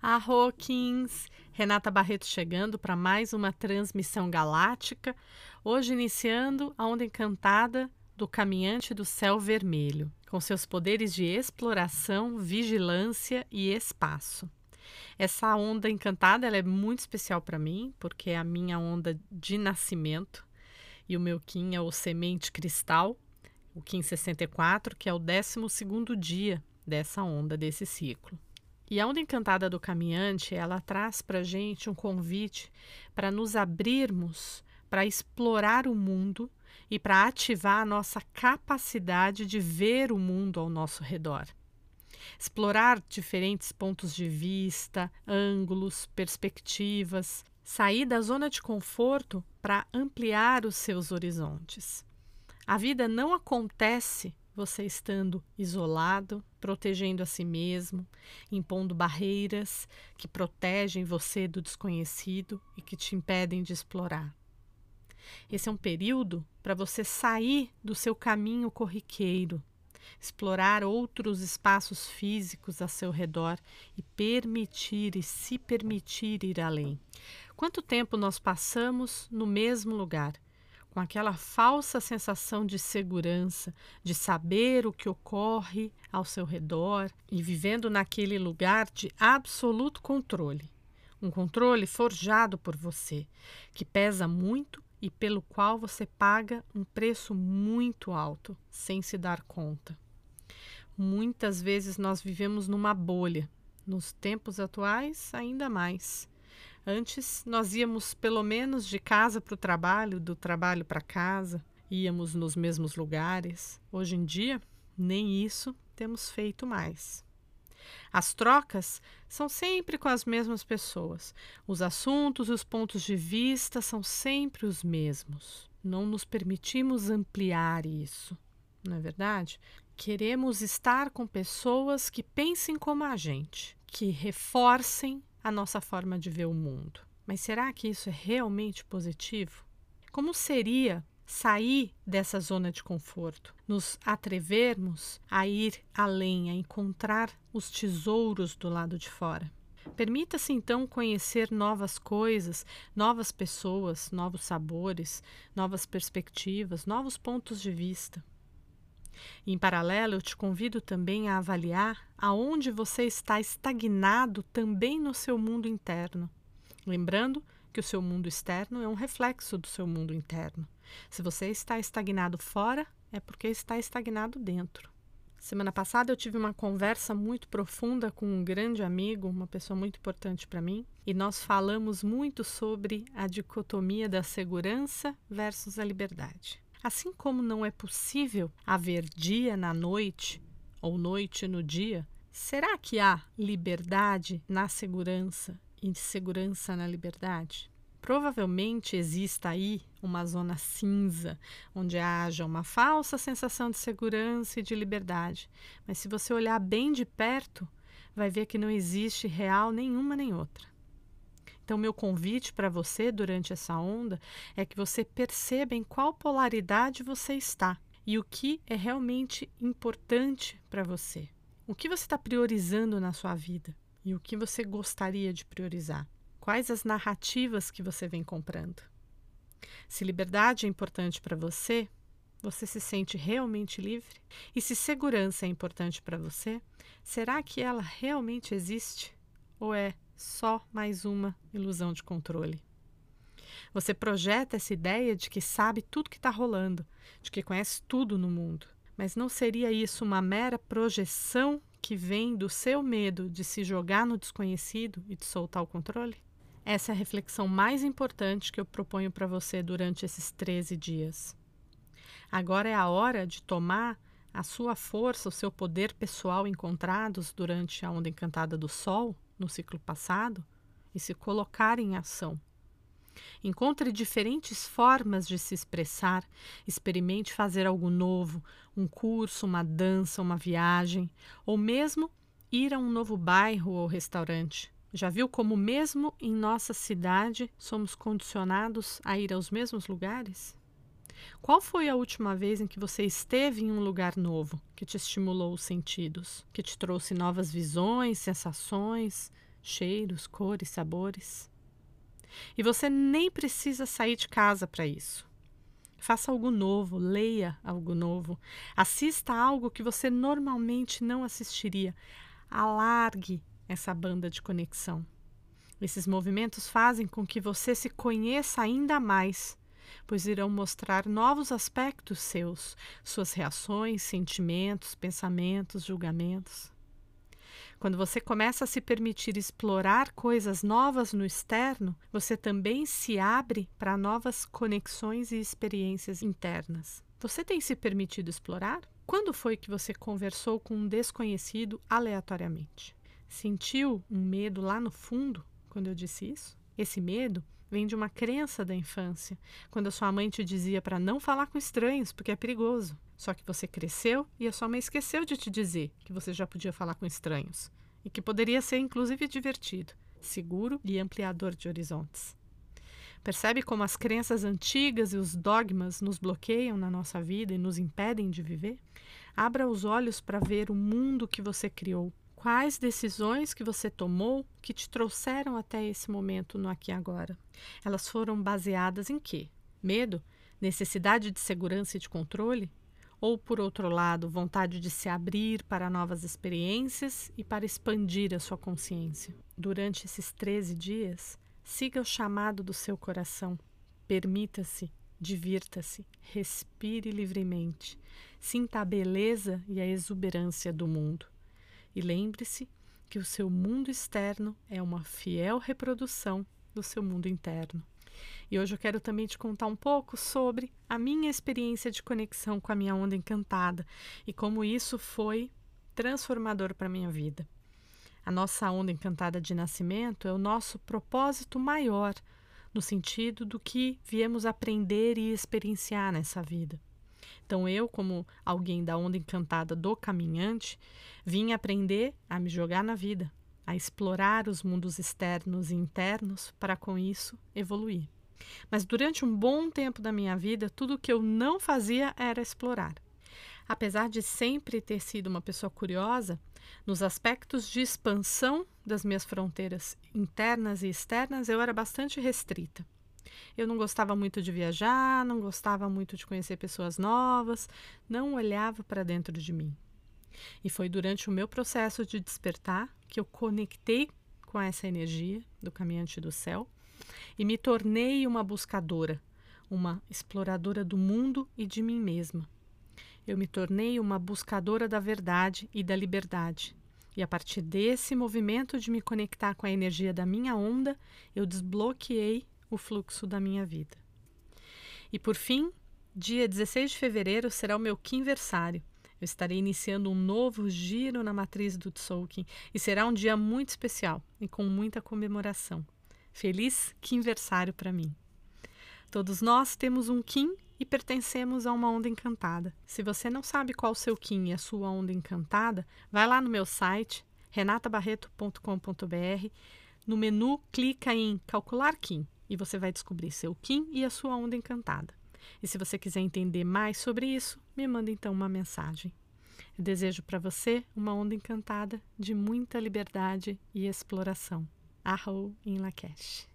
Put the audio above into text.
Arroquins! Renata Barreto chegando para mais uma transmissão galáctica, hoje iniciando a onda encantada do caminhante do céu vermelho, com seus poderes de exploração, vigilância e espaço. Essa onda encantada é muito especial para mim, porque é a minha onda de nascimento, e o meu Kim é o semente cristal, o Kim 64, que é o 12 dia dessa onda, desse ciclo. E a onda encantada do caminhante, ela traz para a gente um convite para nos abrirmos para explorar o mundo e para ativar a nossa capacidade de ver o mundo ao nosso redor. Explorar diferentes pontos de vista, ângulos, perspectivas, sair da zona de conforto para ampliar os seus horizontes. A vida não acontece você estando isolado, protegendo a si mesmo, impondo barreiras que protegem você do desconhecido e que te impedem de explorar. Esse é um período para você sair do seu caminho corriqueiro, explorar outros espaços físicos a seu redor e permitir e se permitir ir além. Quanto tempo nós passamos no mesmo lugar? Com aquela falsa sensação de segurança, de saber o que ocorre ao seu redor e vivendo naquele lugar de absoluto controle. Um controle forjado por você, que pesa muito e pelo qual você paga um preço muito alto, sem se dar conta. Muitas vezes nós vivemos numa bolha, nos tempos atuais, ainda mais. Antes, nós íamos pelo menos de casa para o trabalho, do trabalho para casa, íamos nos mesmos lugares. Hoje em dia, nem isso temos feito mais. As trocas são sempre com as mesmas pessoas. Os assuntos e os pontos de vista são sempre os mesmos. Não nos permitimos ampliar isso, não é verdade? Queremos estar com pessoas que pensem como a gente, que reforcem a nossa forma de ver o mundo. Mas será que isso é realmente positivo? Como seria sair dessa zona de conforto, nos atrevermos a ir além, a encontrar os tesouros do lado de fora? Permita-se então conhecer novas coisas, novas pessoas, novos sabores, novas perspectivas, novos pontos de vista. Em paralelo, eu te convido também a avaliar aonde você está estagnado também no seu mundo interno. Lembrando que o seu mundo externo é um reflexo do seu mundo interno. Se você está estagnado fora, é porque está estagnado dentro. Semana passada eu tive uma conversa muito profunda com um grande amigo, uma pessoa muito importante para mim, e nós falamos muito sobre a dicotomia da segurança versus a liberdade. Assim como não é possível haver dia na noite ou noite no dia, será que há liberdade na segurança e segurança na liberdade? Provavelmente exista aí uma zona cinza, onde haja uma falsa sensação de segurança e de liberdade. Mas se você olhar bem de perto, vai ver que não existe real nenhuma nem outra. Então, meu convite para você durante essa onda é que você perceba em qual polaridade você está e o que é realmente importante para você. O que você está priorizando na sua vida e o que você gostaria de priorizar? Quais as narrativas que você vem comprando? Se liberdade é importante para você, você se sente realmente livre? E se segurança é importante para você, será que ela realmente existe? Ou é só mais uma ilusão de controle. Você projeta essa ideia de que sabe tudo que está rolando, de que conhece tudo no mundo. Mas não seria isso uma mera projeção que vem do seu medo de se jogar no desconhecido e de soltar o controle? Essa é a reflexão mais importante que eu proponho para você durante esses 13 dias. Agora é a hora de tomar a sua força, o seu poder pessoal encontrados durante a onda encantada do Sol no ciclo passado e se colocar em ação. Encontre diferentes formas de se expressar, experimente fazer algo novo, um curso, uma dança, uma viagem, ou mesmo ir a um novo bairro ou restaurante. Já viu como, mesmo em nossa cidade, somos condicionados a ir aos mesmos lugares? Qual foi a última vez em que você esteve em um lugar novo, que te estimulou os sentidos, que te trouxe novas visões, sensações, cheiros, cores, sabores. E você nem precisa sair de casa para isso. Faça algo novo, leia algo novo, assista algo que você normalmente não assistiria. Alargue essa banda de conexão. Esses movimentos fazem com que você se conheça ainda mais, pois irão mostrar novos aspectos seus, suas reações, sentimentos, pensamentos, julgamentos. Quando você começa a se permitir explorar coisas novas no externo, você também se abre para novas conexões e experiências internas. Você tem se permitido explorar? Quando foi que você conversou com um desconhecido aleatoriamente? Sentiu um medo lá no fundo quando eu disse isso? Esse medo vem de uma crença da infância, quando a sua mãe te dizia para não falar com estranhos porque é perigoso. Só que você cresceu e a sua mãe esqueceu de te dizer que você já podia falar com estranhos e que poderia ser inclusive divertido, seguro e ampliador de horizontes. Percebe como as crenças antigas e os dogmas nos bloqueiam na nossa vida e nos impedem de viver? Abra os olhos para ver o mundo que você criou. Quais decisões que você tomou que te trouxeram até esse momento no aqui e agora? Elas foram baseadas em quê? Medo? Necessidade de segurança e de controle? ou, por outro lado, vontade de se abrir para novas experiências e para expandir a sua consciência. Durante esses 13 dias, siga o chamado do seu coração. Permita-se, divirta-se, respire livremente, sinta a beleza e a exuberância do mundo. E lembre-se que o seu mundo externo é uma fiel reprodução do seu mundo interno. E hoje eu quero também te contar um pouco sobre a minha experiência de conexão com a minha onda encantada e como isso foi transformador para a minha vida. A nossa onda encantada de nascimento é o nosso propósito maior, no sentido do que viemos aprender e experienciar nessa vida. Então, eu, como alguém da onda encantada do caminhante, vim aprender a me jogar na vida, a explorar os mundos externos e internos para, com isso, evoluir. Mas durante um bom tempo da minha vida, tudo que eu não fazia era explorar. Apesar de sempre ter sido uma pessoa curiosa, nos aspectos de expansão das minhas fronteiras internas e externas, eu era bastante restrita. Eu não gostava muito de viajar, não gostava muito de conhecer pessoas novas, não olhava para dentro de mim. E foi durante o meu processo de despertar que eu conectei com essa energia do caminhante do céu e me tornei uma buscadora, uma exploradora do mundo e de mim mesma. Eu me tornei uma buscadora da verdade e da liberdade. E a partir desse movimento de me conectar com a energia da minha onda, eu desbloqueei o fluxo da minha vida. E por fim, dia 16 de fevereiro será o meu quinversário. Eu estarei iniciando um novo giro na matriz do Tzolk'in e será um dia muito especial e com muita comemoração. Feliz quinversário para mim. Todos nós temos um Kim e pertencemos a uma onda encantada. Se você não sabe qual o seu Kim e a sua onda encantada, vai lá no meu site renatabarreto.com.br. No menu, clica em Calcular Kim e você vai descobrir seu Kim e a sua onda encantada. E se você quiser entender mais sobre isso, me manda então uma mensagem. Eu desejo para você uma onda encantada de muita liberdade e exploração. Arro em Lakesh.